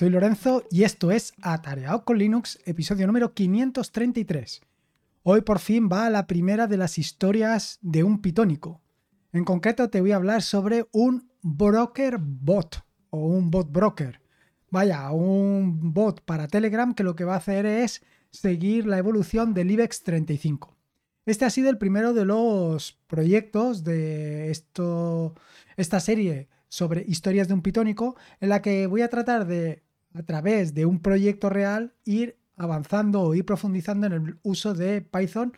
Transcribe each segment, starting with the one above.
soy Lorenzo y esto es Atareado con Linux, episodio número 533. Hoy por fin va la primera de las historias de un pitónico. En concreto te voy a hablar sobre un broker bot o un bot broker. Vaya, un bot para Telegram que lo que va a hacer es seguir la evolución del IBEX 35. Este ha sido el primero de los proyectos de esto, esta serie sobre historias de un pitónico, en la que voy a tratar de, a través de un proyecto real, ir avanzando o ir profundizando en el uso de Python,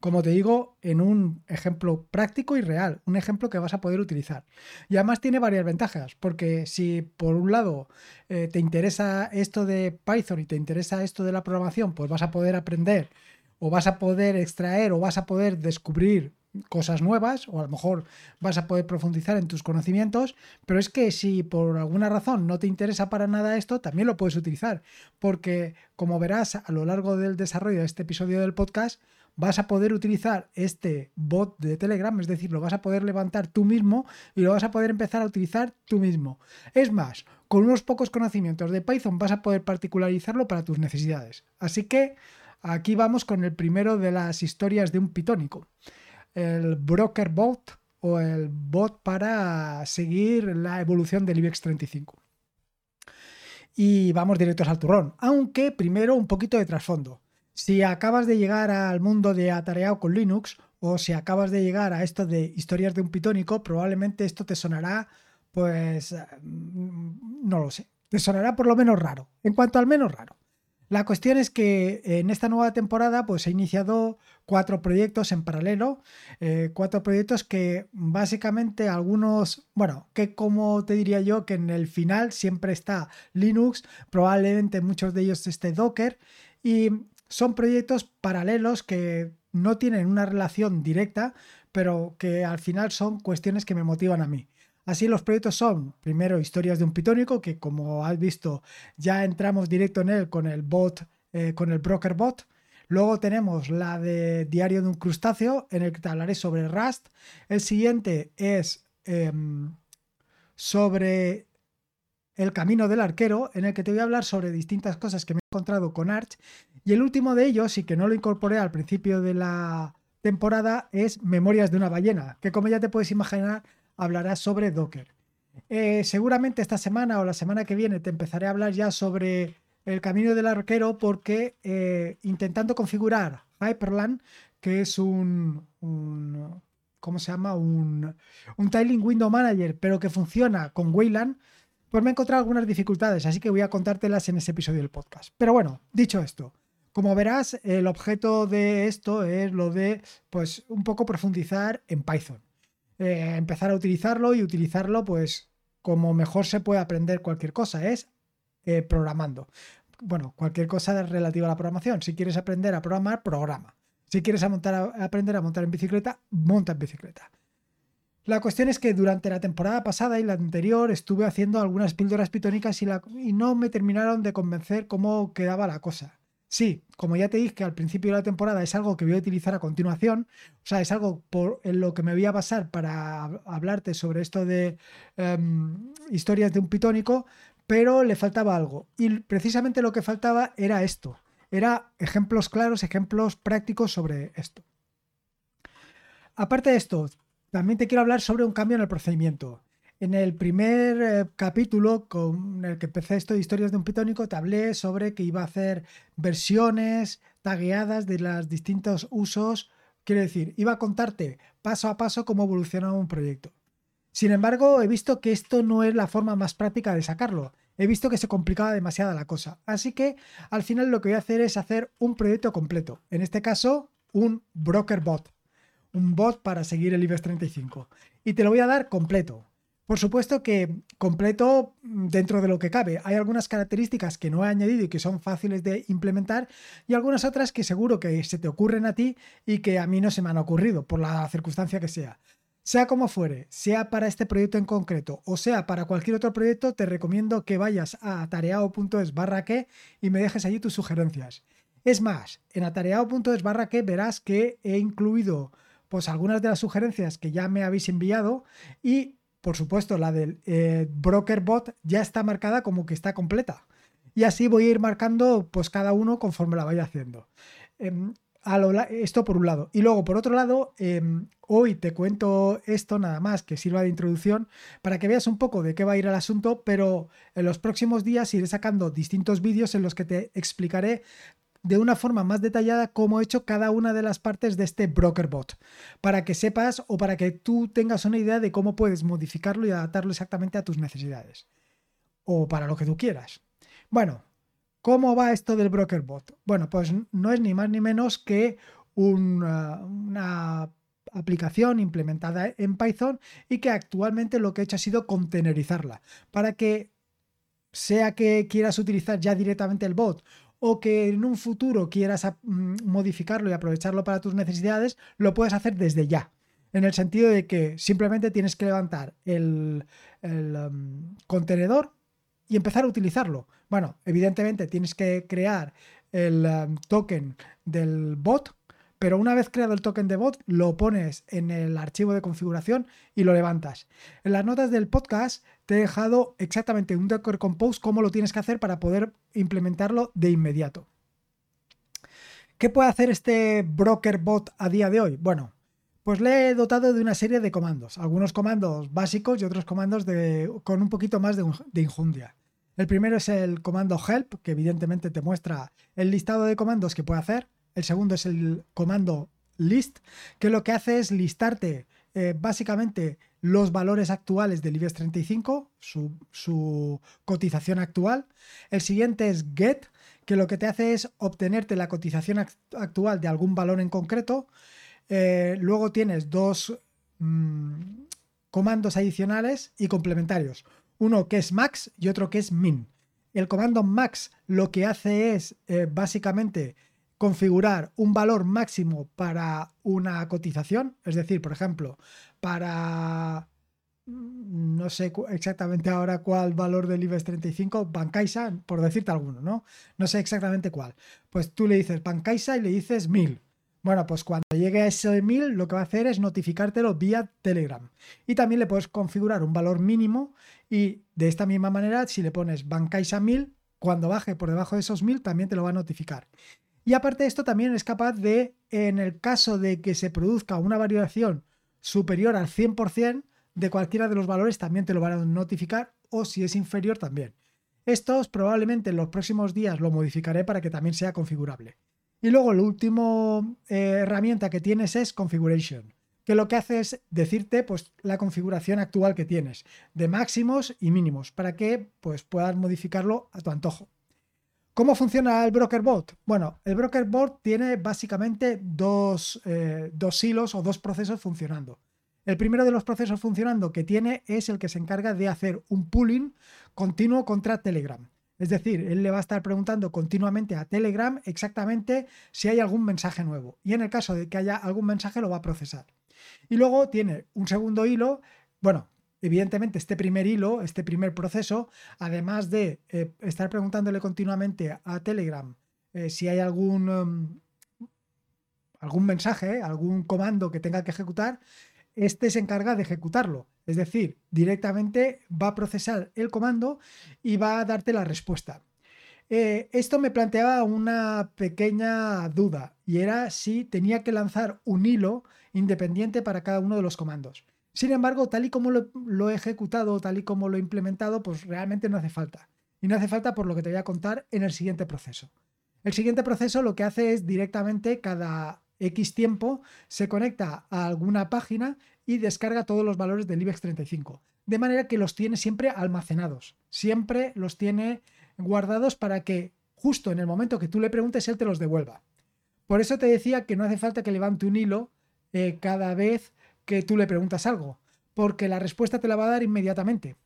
como te digo, en un ejemplo práctico y real, un ejemplo que vas a poder utilizar. Y además tiene varias ventajas, porque si por un lado eh, te interesa esto de Python y te interesa esto de la programación, pues vas a poder aprender o vas a poder extraer o vas a poder descubrir cosas nuevas o a lo mejor vas a poder profundizar en tus conocimientos, pero es que si por alguna razón no te interesa para nada esto, también lo puedes utilizar, porque como verás a lo largo del desarrollo de este episodio del podcast, vas a poder utilizar este bot de Telegram, es decir, lo vas a poder levantar tú mismo y lo vas a poder empezar a utilizar tú mismo. Es más, con unos pocos conocimientos de Python vas a poder particularizarlo para tus necesidades. Así que aquí vamos con el primero de las historias de un pitónico el broker bot o el bot para seguir la evolución del IBEX 35. Y vamos directos al turrón, aunque primero un poquito de trasfondo. Si acabas de llegar al mundo de atareado con Linux o si acabas de llegar a esto de historias de un pitónico, probablemente esto te sonará, pues, mm, no lo sé, te sonará por lo menos raro, en cuanto al menos raro. La cuestión es que en esta nueva temporada pues he iniciado cuatro proyectos en paralelo, eh, cuatro proyectos que básicamente algunos, bueno, que como te diría yo que en el final siempre está Linux, probablemente muchos de ellos esté Docker y son proyectos paralelos que no tienen una relación directa, pero que al final son cuestiones que me motivan a mí. Así los proyectos son, primero, historias de un pitónico, que como has visto, ya entramos directo en él con el bot, eh, con el broker bot. Luego tenemos la de Diario de un crustáceo, en el que te hablaré sobre Rust. El siguiente es em, sobre el camino del arquero, en el que te voy a hablar sobre distintas cosas que me he encontrado con Arch. Y el último de ellos, y que no lo incorporé al principio de la temporada, es Memorias de una ballena, que como ya te puedes imaginar, hablará sobre Docker. Eh, seguramente esta semana o la semana que viene te empezaré a hablar ya sobre el camino del arquero porque eh, intentando configurar Hyperland, que es un, ¿cómo se llama? Un, un Tiling Window Manager, pero que funciona con Wayland, pues me he encontrado algunas dificultades, así que voy a contártelas en ese episodio del podcast. Pero bueno, dicho esto, como verás, el objeto de esto es lo de, pues, un poco profundizar en Python. Eh, empezar a utilizarlo y utilizarlo pues como mejor se puede aprender cualquier cosa, es eh, programando. Bueno, cualquier cosa relativa a la programación. Si quieres aprender a programar, programa. Si quieres aprender a montar en bicicleta, monta en bicicleta. La cuestión es que durante la temporada pasada y la anterior estuve haciendo algunas píldoras pitónicas y, y no me terminaron de convencer cómo quedaba la cosa. Sí, como ya te dije al principio de la temporada, es algo que voy a utilizar a continuación. O sea, es algo por en lo que me voy a basar para hablarte sobre esto de em, historias de un pitónico, pero le faltaba algo. Y precisamente lo que faltaba era esto. Era ejemplos claros, ejemplos prácticos sobre esto. Aparte de esto, también te quiero hablar sobre un cambio en el procedimiento. En el primer eh, capítulo con el que empecé esto de historias de un pitónico, te hablé sobre que iba a hacer versiones tagueadas de los distintos usos. Quiero decir, iba a contarte paso a paso cómo evolucionaba un proyecto. Sin embargo, he visto que esto no es la forma más práctica de sacarlo. He visto que se complicaba demasiado la cosa. Así que al final lo que voy a hacer es hacer un proyecto completo. En este caso, un broker bot. Un bot para seguir el IBEX 35. Y te lo voy a dar completo. Por supuesto que completo dentro de lo que cabe. Hay algunas características que no he añadido y que son fáciles de implementar y algunas otras que seguro que se te ocurren a ti y que a mí no se me han ocurrido por la circunstancia que sea. Sea como fuere, sea para este proyecto en concreto o sea para cualquier otro proyecto, te recomiendo que vayas a atareado.es barra que y me dejes allí tus sugerencias. Es más, en atareado.es barra que verás que he incluido pues algunas de las sugerencias que ya me habéis enviado y por supuesto, la del eh, broker bot ya está marcada como que está completa. y así voy a ir marcando pues cada uno conforme la vaya haciendo. Em, esto por un lado. Y luego, por otro lado, em, hoy te cuento esto nada más que sirva de introducción para que veas un poco de qué va a ir el asunto, pero en los próximos días iré sacando distintos vídeos en los que te explicaré de una forma más detallada cómo he hecho cada una de las partes de este broker bot, para que sepas o para que tú tengas una idea de cómo puedes modificarlo y adaptarlo exactamente a tus necesidades o para lo que tú quieras. Bueno, ¿Cómo va esto del broker bot? Bueno, pues no es ni más ni menos que una, aplicación implementada en Python y que actualmente lo que he hecho ha sido contenerizarla para que sea que quieras utilizar ya directamente el bot o que en un futuro quieras mm, modificarlo y aprovecharlo para tus necesidades, lo puedes hacer desde ya. En el sentido de que simplemente tienes que levantar el, mm, contenedor y empezar a utilizarlo. Bueno, evidentemente tienes que crear el um, token del bot, pero una vez creado el token de bot, lo pones en el archivo de configuración y lo levantas. En las notas del podcast te he dejado exactamente un Docker Compose, cómo lo tienes que hacer para poder implementarlo de inmediato. ¿Qué puede hacer este broker bot a día de hoy? Bueno, pues le he dotado de una serie de comandos, algunos comandos básicos y otros comandos de, con un poquito más de, de injundia. El primero es el comando help, que evidentemente te muestra el listado de comandos que puede hacer. El segundo es el comando list, que lo que hace es listarte eh, básicamente los valores actuales del IBEX 35, su, cotización actual. El siguiente es get, que lo que te hace es obtenerte la cotización actual de algún valor en concreto. Eh, luego tienes dos mm, comandos adicionales y complementarios uno que es max y otro que es min. El comando max lo que hace es eh, básicamente configurar un valor máximo para una cotización, es decir, por ejemplo, para mm, no sé exactamente ahora cuál valor del IBEX 35, Bancaisa, por decirte alguno, ¿no? No sé exactamente cuál. Pues tú le dices Bancaisa y le dices 1000. Bueno, pues cuando llegue a ese 1000 lo que va a hacer es notificártelo vía Telegram. Y también le puedes configurar un valor mínimo y de esta misma manera, si le pones Bancaisa 1000, cuando baje por debajo de esos 1000 también te lo va a notificar. Y aparte de esto también es capaz de, en el caso de que se produzca una variación superior al 100% de cualquiera de los valores, también te lo van a notificar o si es inferior también. Estos probablemente en los próximos días lo modificaré para que también sea configurable. Y luego la última eh, herramienta que tienes es Configuration, que lo que hace es decirte pues, la configuración actual que tienes de máximos y mínimos para que pues, puedas modificarlo a tu antojo. ¿Cómo funciona el Broker Bot? Bueno, el Broker Bot tiene básicamente dos, eh, dos hilos o dos procesos funcionando. El primero de los procesos funcionando que tiene es el que se encarga de hacer un pooling continuo contra Telegram. Es decir, él le va a estar preguntando continuamente a Telegram exactamente si hay algún mensaje nuevo. Y en el caso de que haya algún mensaje, lo va a procesar. Y luego tiene un segundo hilo. Bueno, evidentemente este primer hilo, este primer proceso, además de eh, estar preguntándole continuamente a Telegram eh, si hay algún, um, algún mensaje, algún comando que tenga que ejecutar, este se encarga de ejecutarlo. Es decir, directamente va a procesar el comando y va a darte la respuesta. Eh, esto me planteaba una pequeña duda y era si tenía que lanzar un hilo independiente para cada uno de los comandos. Sin embargo, tal y como lo, he ejecutado, tal y como lo he implementado, pues realmente no hace falta. Y no hace falta por lo que te voy a contar en el siguiente proceso. El siguiente proceso lo que hace es directamente cada X tiempo se conecta a alguna página y descarga todos los valores del IBEX 35. De manera que los tiene siempre almacenados. Siempre los tiene guardados para que justo en el momento que tú le preguntes, él te los devuelva. Por eso te decía que no hace falta que levante un hilo eh, cada vez que tú le preguntas algo, porque la respuesta te la va a dar inmediatamente.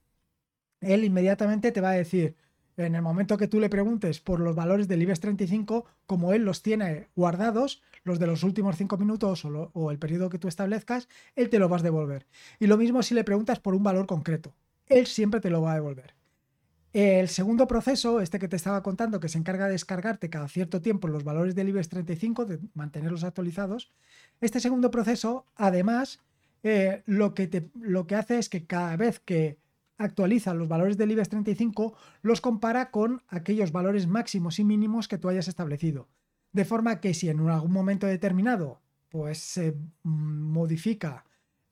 Él inmediatamente te va a decir, en el momento que tú le preguntes por los valores del IBEX 35, como él los tiene guardados, los de los últimos cinco minutos o, el periodo que tú establezcas, él te lo vas a devolver. Y lo mismo si le preguntas por un valor concreto, él siempre te lo va a devolver. El segundo proceso, este que te estaba contando, que se encarga de descargarte cada cierto tiempo los valores del IBEX 35, de mantenerlos actualizados, este segundo proceso, además, eh, lo, que te, lo que hace es que cada vez que actualiza los valores del IBEX 35, los compara con aquellos valores máximos y mínimos que tú hayas establecido. De forma que si en algún momento determinado pues se modifica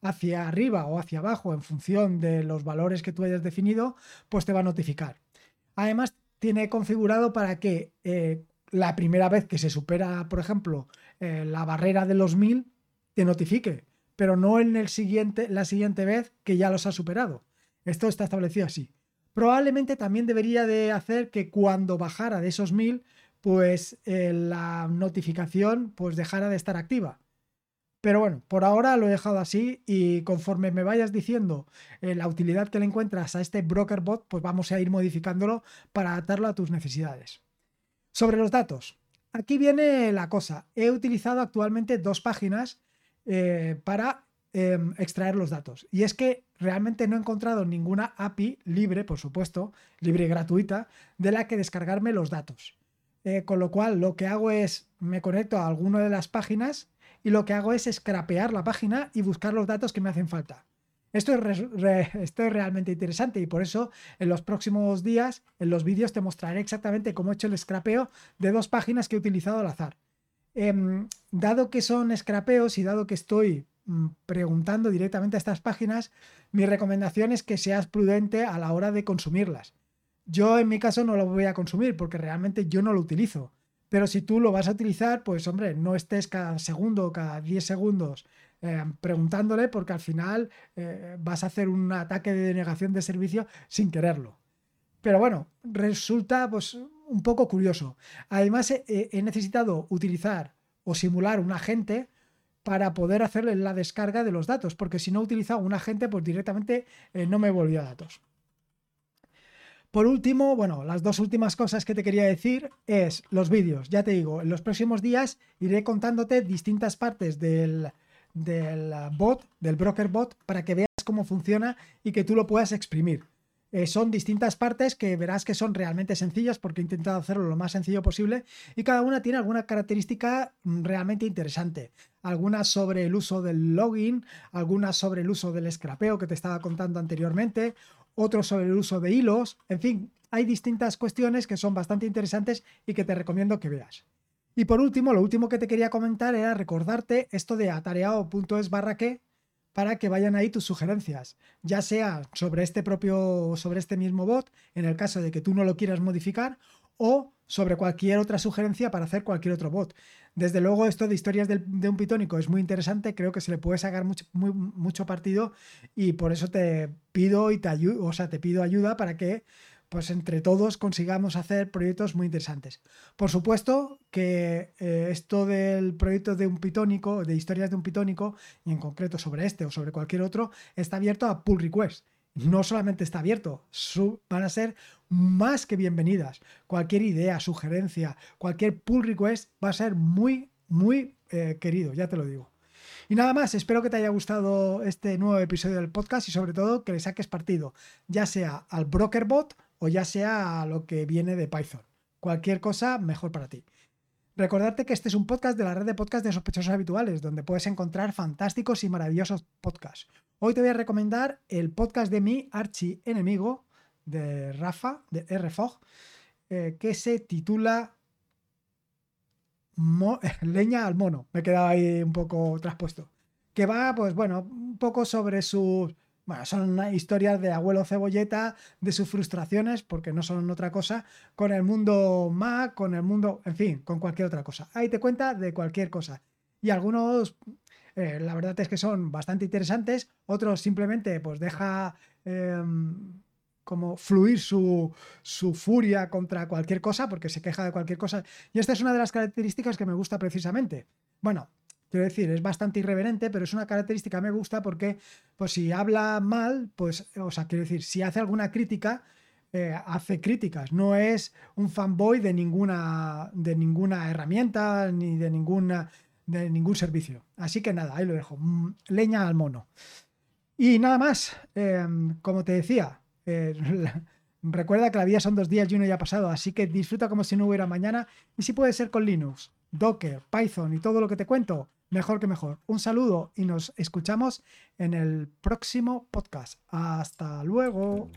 hacia arriba o hacia abajo en función de los valores que tú hayas definido, pues te va a notificar. Además, tiene configurado para que eh, la primera vez que se supera, por ejemplo, eh, la barrera de los 1000, te notifique, pero no en el siguiente, la siguiente vez que ya los ha superado. Esto está establecido así. Probablemente también debería de hacer que cuando bajara de esos 1000, pues eh, la notificación pues dejara de estar activa. Pero bueno, por ahora lo he dejado así y conforme me vayas diciendo eh, la utilidad que le encuentras a este broker bot, pues vamos a ir modificándolo para adaptarlo a tus necesidades. Sobre los datos, aquí viene la cosa. He utilizado actualmente dos páginas eh, para em, extraer los datos. Y es que realmente no he encontrado ninguna API libre, por supuesto, libre y gratuita, de la que descargarme los datos. Eh, con lo cual lo que hago es me conecto a alguna de las páginas y lo que hago es scrapear la página y buscar los datos que me hacen falta. Esto es, realmente interesante y por eso en los próximos días, en los vídeos, te mostraré exactamente cómo he hecho el scrapeo de dos páginas que he utilizado al azar. Em, dado que son scrapeos y dado que estoy mm, preguntando directamente a estas páginas, mi recomendación es que seas prudente a la hora de consumirlas. Yo en mi caso no lo voy a consumir porque realmente yo no lo utilizo. Pero si tú lo vas a utilizar, pues hombre, no estés cada segundo o cada 10 segundos eh, preguntándole porque al final eh, vas a hacer un ataque de denegación de servicio sin quererlo. Pero bueno, resulta pues un poco curioso. Además, he necesitado utilizar o simular un agente para poder hacerle la descarga de los datos, porque si no utilizaba un agente, pues directamente eh, no me volvía datos. Por último, bueno, las dos últimas cosas que te quería decir es los vídeos. Ya te digo, en los próximos días iré contándote distintas partes del, bot, del broker bot, para que veas cómo funciona y que tú lo puedas exprimir. Eh, son distintas partes que verás que son realmente sencillas porque he intentado hacerlo lo más sencillo posible y cada una tiene alguna característica mm, realmente interesante. Algunas sobre el uso del login, algunas sobre el uso del scrapeo que te estaba contando anteriormente, otros sobre el uso de hilos, en fin, hay distintas cuestiones que son bastante interesantes y que te recomiendo que veas. Y por último, lo último que te quería comentar era recordarte esto de atareado.es barra que para que vayan ahí tus sugerencias, ya sea sobre este propio, sobre este mismo bot, en el caso de que tú no lo quieras modificar, o sobre cualquier otra sugerencia para hacer cualquier otro bot. Desde luego, esto de historias de, un pitónico es muy interesante, creo que se le puede sacar mucho, partido y por eso te pido y te ayudo, o sea, te pido ayuda para que pues entre todos consigamos hacer proyectos muy interesantes. Por supuesto que eh, esto del proyecto de un pitónico, de historias de un pitónico, y en concreto sobre este o sobre cualquier otro, está abierto a pull request no solamente está abierto, van a ser más que bienvenidas. Cualquier idea, sugerencia, cualquier pull request va a ser muy, muy eh, querido, ya te lo digo. Y nada más, espero que te haya gustado este nuevo episodio del podcast y sobre todo que le saques partido, ya sea al brokerbot o ya sea a lo que viene de Python. Cualquier cosa mejor para ti. Recordarte que este es un podcast de la red de podcast de sospechosos habituales, donde puedes encontrar fantásticos y maravillosos podcasts. Hoy te voy a recomendar el podcast de mi archi enemigo, de Rafa, de RFOG, eh, que se titula Leña al mono. Me he quedado ahí un poco traspuesto. Que va, pues bueno, un poco sobre sus bueno, son historias de abuelo cebolleta, de sus frustraciones, porque no son otra cosa, con el mundo Mac, con el mundo, en fin, con cualquier otra cosa. Ahí te cuenta de cualquier cosa. Y algunos, eh, la verdad es que son bastante interesantes, otros simplemente pues deja em, como fluir su, su furia contra cualquier cosa, porque se queja de cualquier cosa. Y esta es una de las características que me gusta precisamente. Bueno, Quiero decir, es bastante irreverente, pero es una característica que me gusta porque, pues si habla mal, pues, o sea, quiero decir, si hace alguna crítica, eh, hace críticas. No es un fanboy de ninguna, de ninguna herramienta ni de, ninguna, de ningún servicio. Así que nada, ahí lo dejo. Mm, leña al mono. Y nada más, em, como te decía, eh, recuerda que la vida son dos días y uno ya ha pasado, así que disfruta como si no hubiera mañana y si puede ser con Linux, Docker, Python y todo lo que te cuento, mejor que mejor. Un saludo y nos escuchamos en el próximo podcast. Hasta luego.